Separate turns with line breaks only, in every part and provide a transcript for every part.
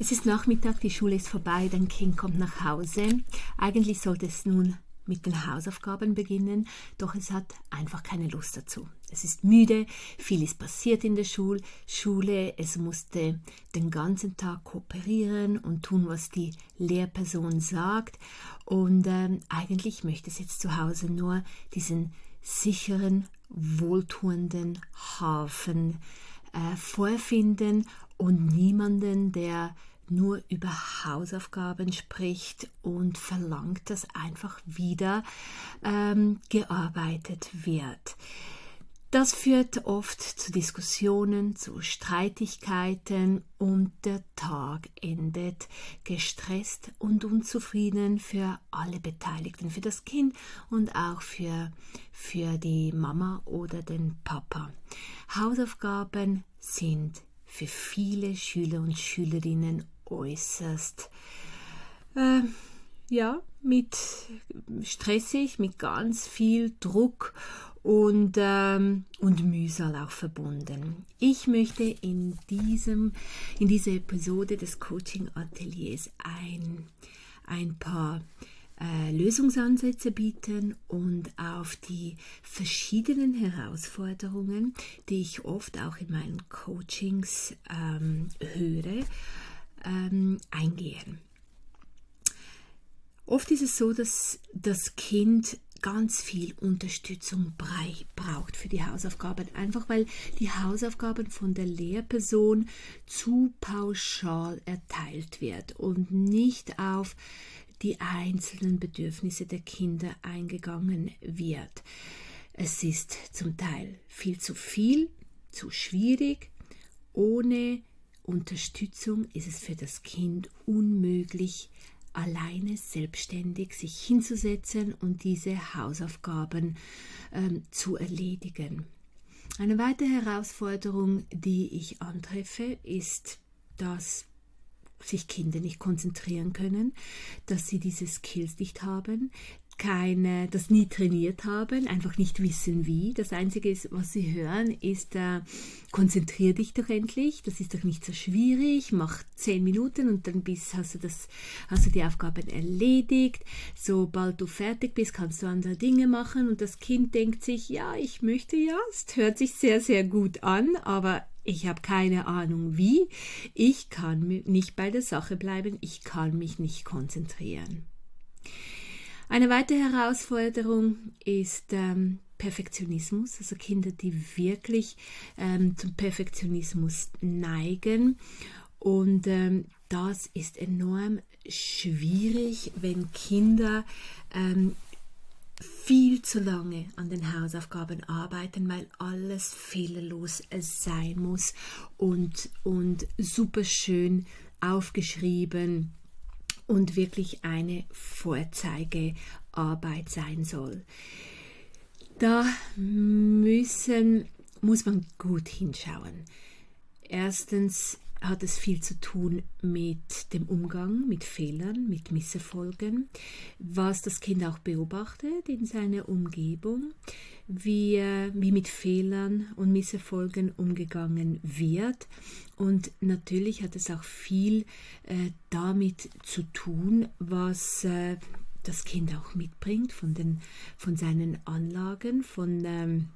Es ist Nachmittag, die Schule ist vorbei, dein Kind kommt nach Hause. Eigentlich sollte es nun mit den Hausaufgaben beginnen, doch es hat einfach keine Lust dazu. Es ist müde, viel ist passiert in der Schule, Schule, es musste den ganzen Tag kooperieren und tun, was die Lehrperson sagt und ähm, eigentlich möchte es jetzt zu Hause nur diesen sicheren, wohltuenden Hafen äh, vorfinden und niemanden, der nur über Hausaufgaben spricht und verlangt, dass einfach wieder ähm, gearbeitet wird. Das führt oft zu Diskussionen, zu Streitigkeiten und der Tag endet gestresst und unzufrieden für alle Beteiligten, für das Kind und auch für, für die Mama oder den Papa. Hausaufgaben sind für viele Schüler und Schülerinnen äußerst äh, ja, mit stressig, mit ganz viel Druck und, ähm, und Mühsal auch verbunden. Ich möchte in, diesem, in dieser Episode des Coaching Ateliers ein, ein paar äh, Lösungsansätze bieten und auf die verschiedenen Herausforderungen, die ich oft auch in meinen Coachings ähm, höre, ähm, eingehen. Oft ist es so, dass das Kind ganz viel Unterstützung braucht für die Hausaufgaben, einfach weil die Hausaufgaben von der Lehrperson zu pauschal erteilt wird und nicht auf die einzelnen Bedürfnisse der Kinder eingegangen wird. Es ist zum Teil viel zu viel, zu schwierig. Ohne Unterstützung ist es für das Kind unmöglich, alleine selbstständig sich hinzusetzen und diese Hausaufgaben ähm, zu erledigen. Eine weitere Herausforderung, die ich antreffe, ist, dass sich Kinder nicht konzentrieren können, dass sie diese Skills nicht haben, keine, das nie trainiert haben, einfach nicht wissen wie. Das Einzige, ist, was sie hören, ist, äh, konzentrier dich doch endlich, das ist doch nicht so schwierig, mach zehn Minuten und dann bist, hast, du das, hast du die Aufgaben erledigt. Sobald du fertig bist, kannst du andere Dinge machen und das Kind denkt sich, ja, ich möchte ja, es hört sich sehr, sehr gut an, aber ich habe keine Ahnung wie. Ich kann nicht bei der Sache bleiben, ich kann mich nicht konzentrieren. Eine weitere Herausforderung ist ähm, Perfektionismus, also Kinder, die wirklich ähm, zum Perfektionismus neigen. Und ähm, das ist enorm schwierig, wenn Kinder ähm, viel zu lange an den Hausaufgaben arbeiten, weil alles fehlerlos sein muss und, und super schön aufgeschrieben und wirklich eine Vorzeigearbeit sein soll. Da müssen, muss man gut hinschauen. Erstens hat es viel zu tun mit dem Umgang mit Fehlern, mit Misserfolgen, was das Kind auch beobachtet in seiner Umgebung, wie, äh, wie mit Fehlern und Misserfolgen umgegangen wird. Und natürlich hat es auch viel äh, damit zu tun, was äh, das Kind auch mitbringt von, den, von seinen Anlagen, von, ähm,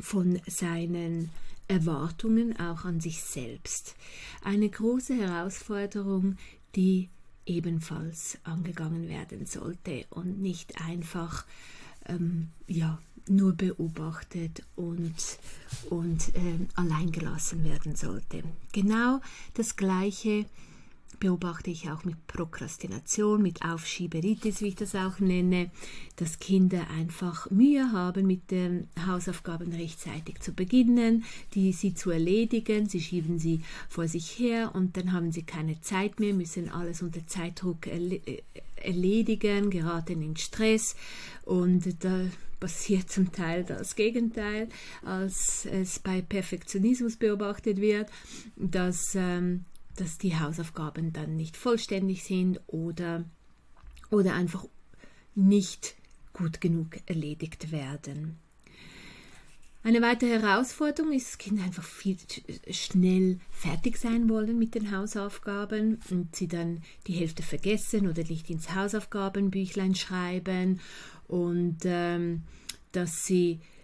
von seinen Erwartungen auch an sich selbst. Eine große Herausforderung, die ebenfalls angegangen werden sollte und nicht einfach ähm, ja, nur beobachtet und, und äh, allein gelassen werden sollte. Genau das Gleiche beobachte ich auch mit Prokrastination, mit Aufschieberitis, wie ich das auch nenne, dass Kinder einfach Mühe haben, mit den Hausaufgaben rechtzeitig zu beginnen, die sie zu erledigen. Sie schieben sie vor sich her und dann haben sie keine Zeit mehr, müssen alles unter Zeitdruck erledigen, geraten in Stress und da passiert zum Teil das Gegenteil, als es bei Perfektionismus beobachtet wird, dass ähm, dass die Hausaufgaben dann nicht vollständig sind oder, oder einfach nicht gut genug erledigt werden. Eine weitere Herausforderung ist, dass Kinder einfach viel schnell fertig sein wollen mit den Hausaufgaben und sie dann die Hälfte vergessen oder nicht ins Hausaufgabenbüchlein schreiben und ähm, dass sie äh,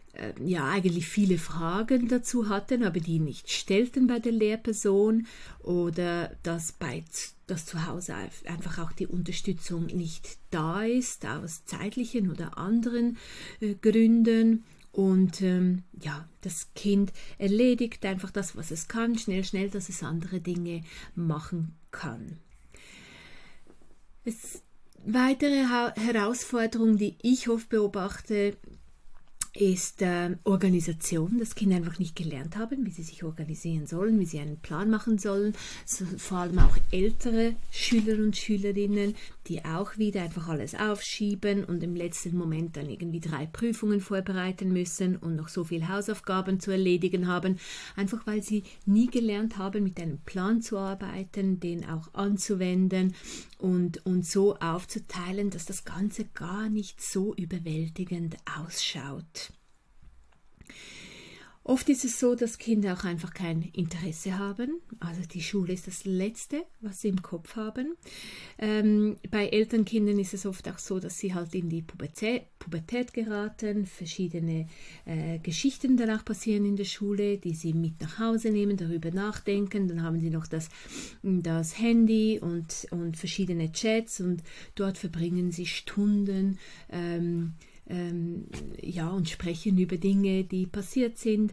ja eigentlich viele Fragen dazu hatten, aber die nicht stellten bei der Lehrperson oder dass bei dass zu Hause einfach auch die Unterstützung nicht da ist aus zeitlichen oder anderen äh, Gründen und ähm, ja, das Kind erledigt einfach das, was es kann, schnell, schnell, dass es andere Dinge machen kann. Es, weitere ha Herausforderung, die ich oft beobachte, ist äh, Organisation, dass Kinder einfach nicht gelernt haben, wie sie sich organisieren sollen, wie sie einen Plan machen sollen. So, vor allem auch ältere Schüler und Schülerinnen, die auch wieder einfach alles aufschieben und im letzten Moment dann irgendwie drei Prüfungen vorbereiten müssen und noch so viel Hausaufgaben zu erledigen haben, einfach weil sie nie gelernt haben, mit einem Plan zu arbeiten, den auch anzuwenden und, und so aufzuteilen, dass das Ganze gar nicht so überwältigend ausschaut. Oft ist es so, dass Kinder auch einfach kein Interesse haben. Also die Schule ist das Letzte, was sie im Kopf haben. Ähm, bei Elternkindern ist es oft auch so, dass sie halt in die Pubertät, Pubertät geraten, verschiedene äh, Geschichten danach passieren in der Schule, die sie mit nach Hause nehmen, darüber nachdenken. Dann haben sie noch das, das Handy und, und verschiedene Chats und dort verbringen sie Stunden. Ähm, ähm, ja, und sprechen über Dinge, die passiert sind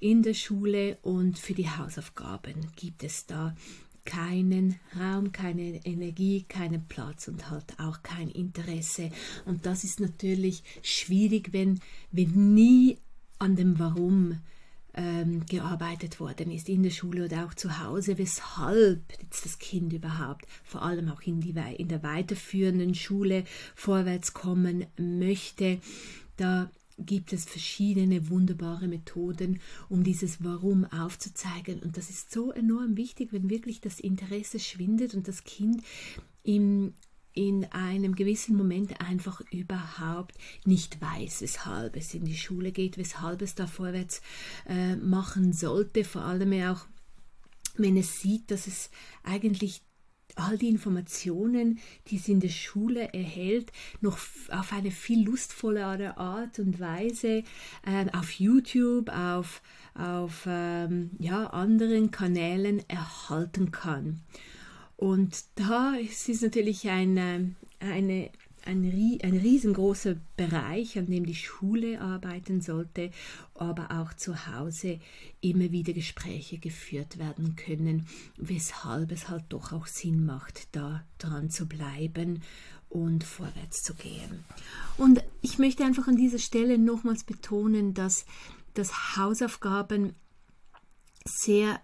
in der Schule und für die Hausaufgaben gibt es da keinen Raum, keine Energie, keinen Platz und halt auch kein Interesse. Und das ist natürlich schwierig, wenn, wenn nie an dem Warum ähm, gearbeitet worden ist, in der Schule oder auch zu Hause, weshalb jetzt das Kind überhaupt vor allem auch in, die, in der weiterführenden Schule vorwärts kommen möchte. Da gibt es verschiedene wunderbare Methoden, um dieses Warum aufzuzeigen. Und das ist so enorm wichtig, wenn wirklich das Interesse schwindet und das Kind im in einem gewissen Moment einfach überhaupt nicht weiß, weshalb es in die Schule geht, weshalb es da vorwärts äh, machen sollte, vor allem auch wenn es sieht, dass es eigentlich all die Informationen, die es in der Schule erhält, noch auf eine viel lustvollere Art und Weise äh, auf YouTube, auf, auf ähm, ja, anderen Kanälen erhalten kann. Und da ist es natürlich eine, eine, ein, ein riesengroßer Bereich, an dem die Schule arbeiten sollte, aber auch zu Hause immer wieder Gespräche geführt werden können, weshalb es halt doch auch Sinn macht, da dran zu bleiben und vorwärts zu gehen. Und ich möchte einfach an dieser Stelle nochmals betonen, dass, dass Hausaufgaben sehr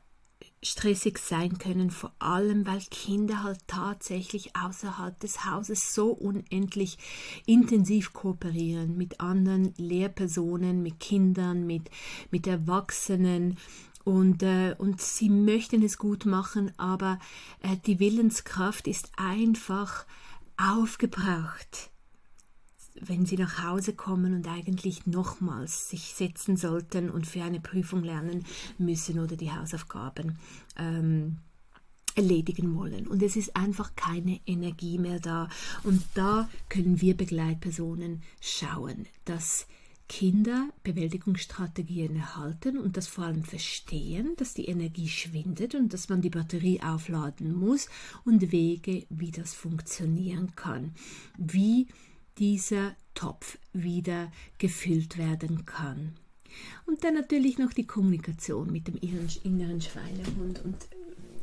stressig sein können, vor allem weil Kinder halt tatsächlich außerhalb des Hauses so unendlich intensiv kooperieren mit anderen Lehrpersonen, mit Kindern, mit, mit Erwachsenen. Und, äh, und sie möchten es gut machen, aber äh, die Willenskraft ist einfach aufgebraucht wenn sie nach Hause kommen und eigentlich nochmals sich setzen sollten und für eine Prüfung lernen müssen oder die Hausaufgaben ähm, erledigen wollen. Und es ist einfach keine Energie mehr da. Und da können wir Begleitpersonen schauen, dass Kinder Bewältigungsstrategien erhalten und das vor allem verstehen, dass die Energie schwindet und dass man die Batterie aufladen muss und Wege, wie das funktionieren kann. Wie dieser Topf wieder gefüllt werden kann. Und dann natürlich noch die Kommunikation mit dem inneren Schweinehund. Und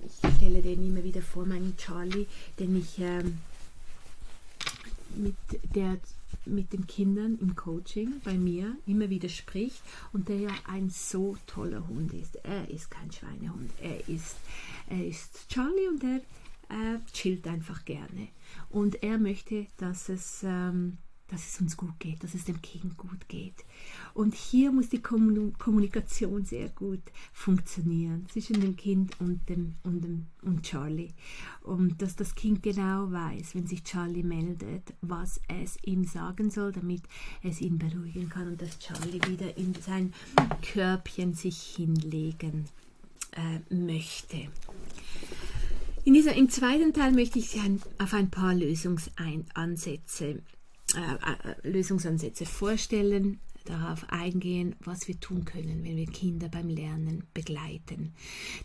ich stelle den immer wieder vor, meinen Charlie, den ich ähm, mit, der mit den Kindern im Coaching bei mir immer wieder spricht und der ja ein so toller Hund ist. Er ist kein Schweinehund, er ist, er ist Charlie und er äh, chillt einfach gerne. Und er möchte, dass es, ähm, dass es uns gut geht, dass es dem Kind gut geht. Und hier muss die Kommunikation sehr gut funktionieren zwischen dem Kind und, dem, und, dem, und Charlie. Und dass das Kind genau weiß, wenn sich Charlie meldet, was es ihm sagen soll, damit es ihn beruhigen kann und dass Charlie wieder in sein Körbchen sich hinlegen äh, möchte. In dieser, Im zweiten Teil möchte ich ein, auf ein paar Lösungsansätze äh, äh, Lösungsansätze vorstellen, darauf eingehen, was wir tun können, wenn wir Kinder beim Lernen begleiten.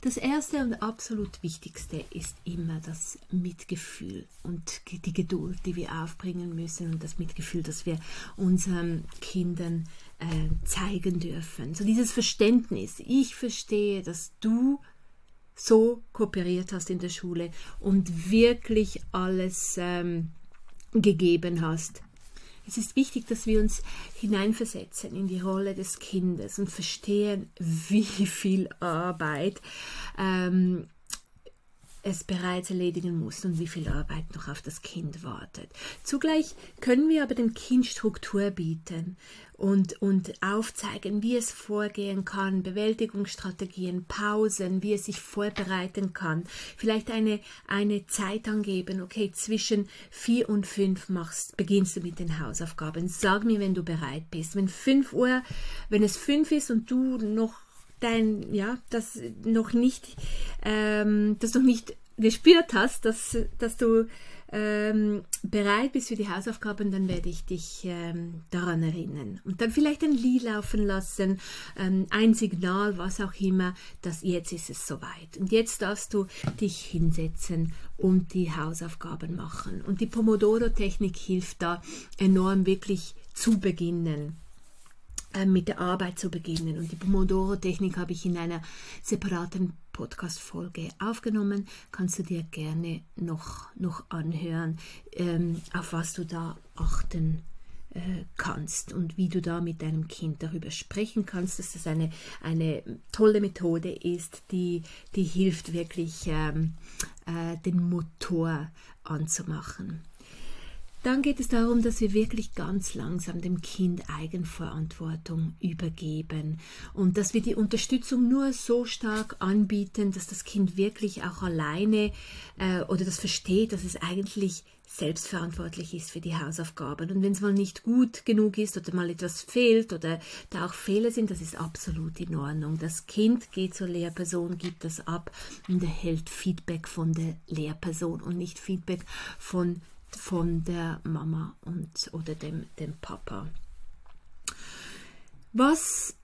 Das erste und absolut wichtigste ist immer das Mitgefühl und die Geduld, die wir aufbringen müssen und das Mitgefühl, das wir unseren Kindern äh, zeigen dürfen. So dieses Verständnis. Ich verstehe, dass du so kooperiert hast in der Schule und wirklich alles ähm, gegeben hast es ist wichtig, dass wir uns hineinversetzen in die Rolle des Kindes und verstehen, wie viel Arbeit ähm, es bereits erledigen muss und wie viel Arbeit noch auf das Kind wartet. Zugleich können wir aber dem Kind Struktur bieten und, und aufzeigen, wie es vorgehen kann, Bewältigungsstrategien, Pausen, wie es sich vorbereiten kann. Vielleicht eine, eine Zeit angeben, okay, zwischen vier und fünf machst, beginnst du mit den Hausaufgaben. Sag mir, wenn du bereit bist. Wenn fünf Uhr, wenn es fünf ist und du noch dein, ja, das noch nicht, ähm, das noch nicht gespürt hast, dass, dass du ähm, bereit bist für die Hausaufgaben, dann werde ich dich ähm, daran erinnern. Und dann vielleicht ein Lied laufen lassen, ähm, ein Signal, was auch immer, dass jetzt ist es soweit. Und jetzt darfst du dich hinsetzen und die Hausaufgaben machen. Und die Pomodoro-Technik hilft da enorm wirklich zu beginnen. Äh, mit der Arbeit zu beginnen. Und die Pomodoro-Technik habe ich in einer separaten Podcast-Folge aufgenommen. Kannst du dir gerne noch, noch anhören, ähm, auf was du da achten äh, kannst und wie du da mit deinem Kind darüber sprechen kannst, dass das eine, eine tolle Methode ist, die, die hilft wirklich, ähm, äh, den Motor anzumachen. Dann geht es darum, dass wir wirklich ganz langsam dem Kind Eigenverantwortung übergeben und dass wir die Unterstützung nur so stark anbieten, dass das Kind wirklich auch alleine äh, oder das versteht, dass es eigentlich selbstverantwortlich ist für die Hausaufgaben. Und wenn es mal nicht gut genug ist oder mal etwas fehlt oder da auch Fehler sind, das ist absolut in Ordnung. Das Kind geht zur Lehrperson, gibt das ab und erhält Feedback von der Lehrperson und nicht Feedback von von der Mama und, oder dem, dem Papa. Was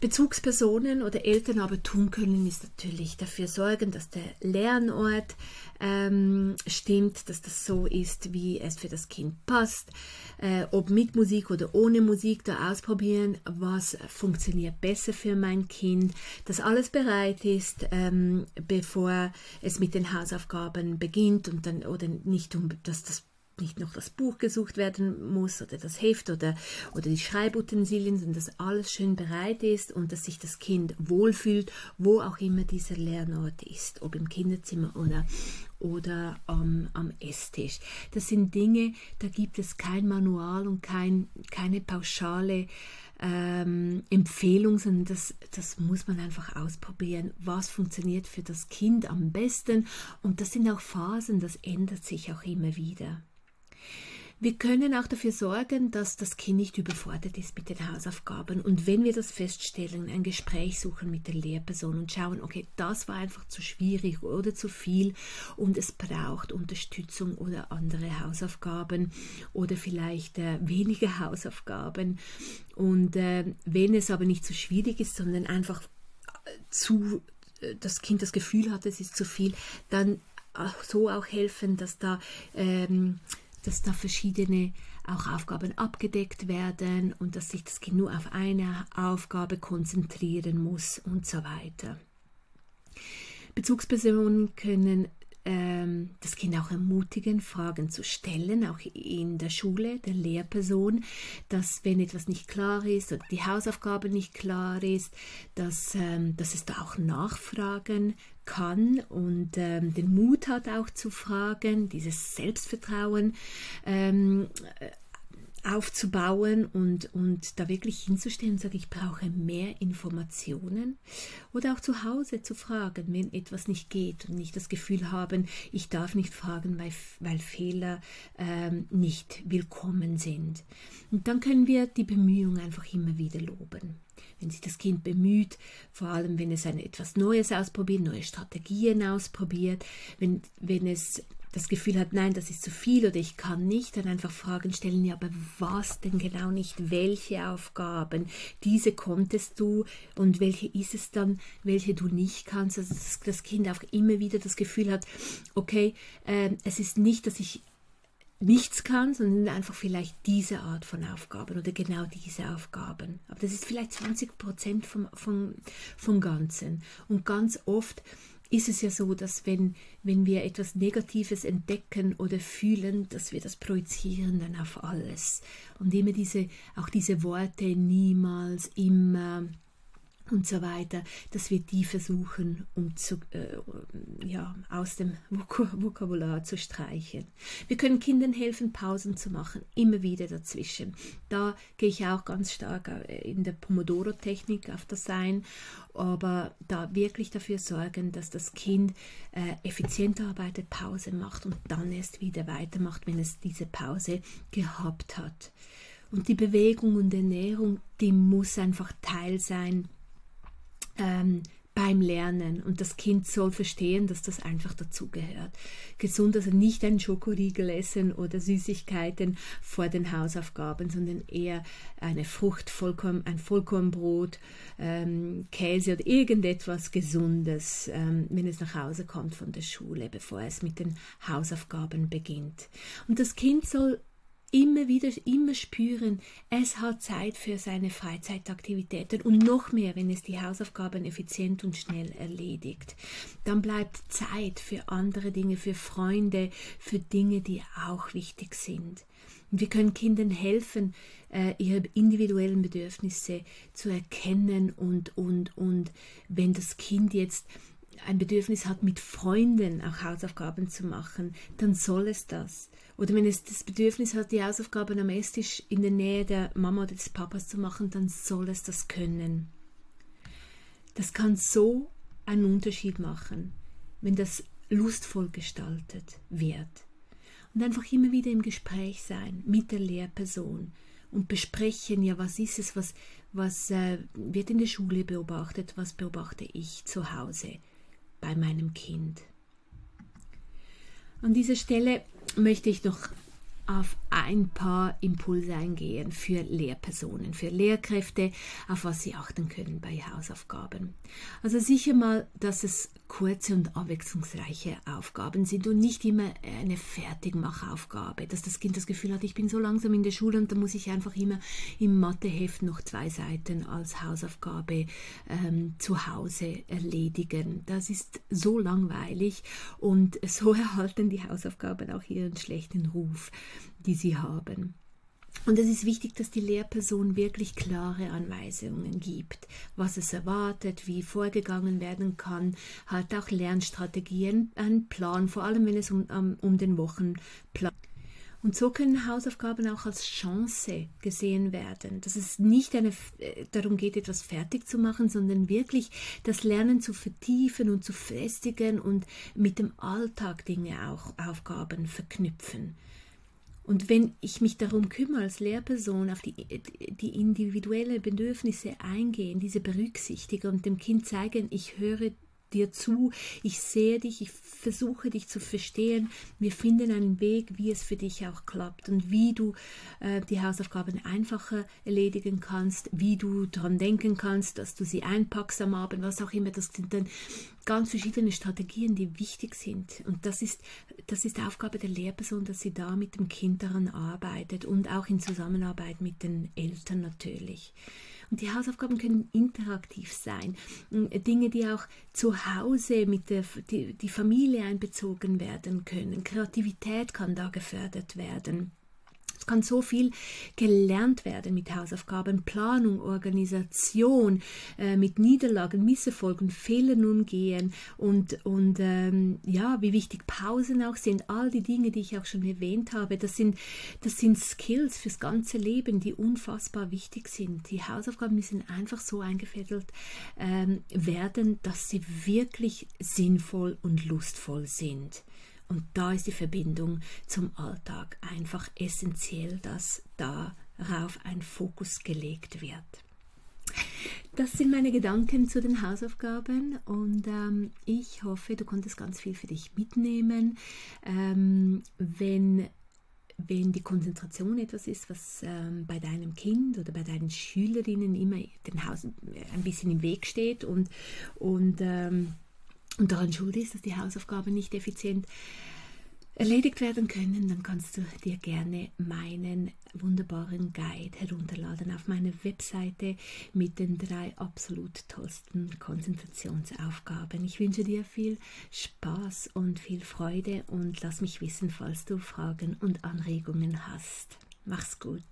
Bezugspersonen oder Eltern aber tun können, ist natürlich dafür sorgen, dass der Lernort ähm, stimmt, dass das so ist, wie es für das Kind passt. Äh, ob mit Musik oder ohne Musik, da ausprobieren, was funktioniert besser für mein Kind, dass alles bereit ist, ähm, bevor es mit den Hausaufgaben beginnt und dann oder nicht um, dass das nicht noch das Buch gesucht werden muss oder das Heft oder, oder die Schreibutensilien, sondern dass alles schön bereit ist und dass sich das Kind wohlfühlt, wo auch immer dieser Lernort ist, ob im Kinderzimmer oder, oder ähm, am Esstisch. Das sind Dinge, da gibt es kein Manual und kein, keine pauschale ähm, Empfehlung, sondern das, das muss man einfach ausprobieren. Was funktioniert für das Kind am besten? Und das sind auch Phasen, das ändert sich auch immer wieder. Wir können auch dafür sorgen, dass das Kind nicht überfordert ist mit den Hausaufgaben. Und wenn wir das feststellen, ein Gespräch suchen mit der Lehrperson und schauen, okay, das war einfach zu schwierig oder zu viel und es braucht Unterstützung oder andere Hausaufgaben oder vielleicht äh, weniger Hausaufgaben. Und äh, wenn es aber nicht zu schwierig ist, sondern einfach äh, zu äh, das Kind das Gefühl hat, es ist zu viel, dann auch so auch helfen, dass da ähm, dass da verschiedene auch Aufgaben abgedeckt werden und dass sich das Kind nur auf eine Aufgabe konzentrieren muss und so weiter. Bezugspersonen können ähm, das Kind auch ermutigen, Fragen zu stellen, auch in der Schule, der Lehrperson, dass wenn etwas nicht klar ist oder die Hausaufgabe nicht klar ist, dass, ähm, dass es da auch Nachfragen kann und ähm, den Mut hat auch zu fragen, dieses Selbstvertrauen ähm, aufzubauen und, und da wirklich hinzustehen und sagen, ich brauche mehr Informationen oder auch zu Hause zu fragen, wenn etwas nicht geht und nicht das Gefühl haben, ich darf nicht fragen, weil, weil Fehler ähm, nicht willkommen sind. Und dann können wir die Bemühungen einfach immer wieder loben. Wenn sich das Kind bemüht, vor allem wenn es ein etwas Neues ausprobiert, neue Strategien ausprobiert, wenn, wenn es das Gefühl hat, nein, das ist zu viel oder ich kann nicht, dann einfach Fragen stellen, ja, aber was denn genau nicht, welche Aufgaben, diese konntest du und welche ist es dann, welche du nicht kannst, also dass das Kind auch immer wieder das Gefühl hat, okay, äh, es ist nicht, dass ich nichts kann, sondern einfach vielleicht diese Art von Aufgaben oder genau diese Aufgaben. Aber das ist vielleicht 20 Prozent vom, vom, vom Ganzen. Und ganz oft ist es ja so, dass wenn, wenn wir etwas Negatives entdecken oder fühlen, dass wir das projizieren dann auf alles. Und immer diese, auch diese Worte niemals, immer, und so weiter, dass wir die versuchen, um zu, äh, ja, aus dem Vokabular zu streichen. Wir können Kindern helfen, Pausen zu machen, immer wieder dazwischen. Da gehe ich auch ganz stark äh, in der Pomodoro-Technik auf das ein, aber da wirklich dafür sorgen, dass das Kind äh, effizient arbeitet, Pause macht und dann erst wieder weitermacht, wenn es diese Pause gehabt hat. Und die Bewegung und Ernährung, die muss einfach Teil sein ähm, beim Lernen und das Kind soll verstehen, dass das einfach dazugehört. Gesund, also nicht ein Schokoriegel essen oder Süßigkeiten vor den Hausaufgaben, sondern eher eine Frucht, Vollkorn, ein Vollkornbrot, ähm, Käse oder irgendetwas Gesundes, ähm, wenn es nach Hause kommt von der Schule, bevor es mit den Hausaufgaben beginnt. Und das Kind soll immer wieder, immer spüren, es hat Zeit für seine Freizeitaktivitäten und noch mehr, wenn es die Hausaufgaben effizient und schnell erledigt. Dann bleibt Zeit für andere Dinge, für Freunde, für Dinge, die auch wichtig sind. Wir können Kindern helfen, äh, ihre individuellen Bedürfnisse zu erkennen und, und, und wenn das Kind jetzt ein Bedürfnis hat, mit Freunden auch Hausaufgaben zu machen, dann soll es das. Oder wenn es das Bedürfnis hat, die Hausaufgaben am Esstisch in der Nähe der Mama oder des Papas zu machen, dann soll es das können. Das kann so einen Unterschied machen, wenn das lustvoll gestaltet wird. Und einfach immer wieder im Gespräch sein mit der Lehrperson und besprechen, ja, was ist es, was, was äh, wird in der Schule beobachtet, was beobachte ich zu Hause bei meinem Kind. An dieser Stelle möchte ich noch auf ein paar Impulse eingehen für Lehrpersonen, für Lehrkräfte, auf was sie achten können bei Hausaufgaben. Also sicher mal, dass es kurze und abwechslungsreiche Aufgaben sind und nicht immer eine Fertigmachaufgabe, dass das Kind das Gefühl hat, ich bin so langsam in der Schule und da muss ich einfach immer im Matheheft noch zwei Seiten als Hausaufgabe ähm, zu Hause erledigen. Das ist so langweilig und so erhalten die Hausaufgaben auch ihren schlechten Ruf, die sie haben. Und es ist wichtig, dass die Lehrperson wirklich klare Anweisungen gibt, was es erwartet, wie vorgegangen werden kann, halt auch Lernstrategien, einen Plan, vor allem wenn es um, um, um den Wochenplan und so können Hausaufgaben auch als Chance gesehen werden, dass es nicht eine, äh, darum geht, etwas fertig zu machen, sondern wirklich das Lernen zu vertiefen und zu festigen und mit dem Alltag Dinge auch Aufgaben verknüpfen. Und wenn ich mich darum kümmere, als Lehrperson auf die, die individuellen Bedürfnisse eingehen, diese berücksichtige und dem Kind zeigen, ich höre dir zu, ich sehe dich, ich versuche dich zu verstehen. Wir finden einen Weg, wie es für dich auch klappt und wie du äh, die Hausaufgaben einfacher erledigen kannst, wie du daran denken kannst, dass du sie einpackst am Abend, was auch immer. Das sind dann ganz verschiedene Strategien, die wichtig sind. Und das ist, das ist Aufgabe der Lehrperson, dass sie da mit dem Kind daran arbeitet und auch in Zusammenarbeit mit den Eltern natürlich. Und die Hausaufgaben können interaktiv sein. Dinge, die auch zu Hause mit der die, die Familie einbezogen werden können. Kreativität kann da gefördert werden. Es kann so viel gelernt werden mit Hausaufgaben, Planung, Organisation, äh, mit Niederlagen, Misserfolgen, Fehlern umgehen und, und ähm, ja, wie wichtig Pausen auch sind. All die Dinge, die ich auch schon erwähnt habe, das sind, das sind Skills fürs ganze Leben, die unfassbar wichtig sind. Die Hausaufgaben müssen einfach so eingefädelt ähm, werden, dass sie wirklich sinnvoll und lustvoll sind. Und da ist die Verbindung zum Alltag einfach essentiell, dass darauf ein Fokus gelegt wird. Das sind meine Gedanken zu den Hausaufgaben und ähm, ich hoffe, du konntest ganz viel für dich mitnehmen. Ähm, wenn wenn die Konzentration etwas ist, was ähm, bei deinem Kind oder bei deinen Schülerinnen immer den Haus ein bisschen im Weg steht und, und ähm, und daran schuld ist, dass die Hausaufgaben nicht effizient erledigt werden können, dann kannst du dir gerne meinen wunderbaren Guide herunterladen auf meine Webseite mit den drei absolut tollsten Konzentrationsaufgaben. Ich wünsche dir viel Spaß und viel Freude und lass mich wissen, falls du Fragen und Anregungen hast. Mach's gut.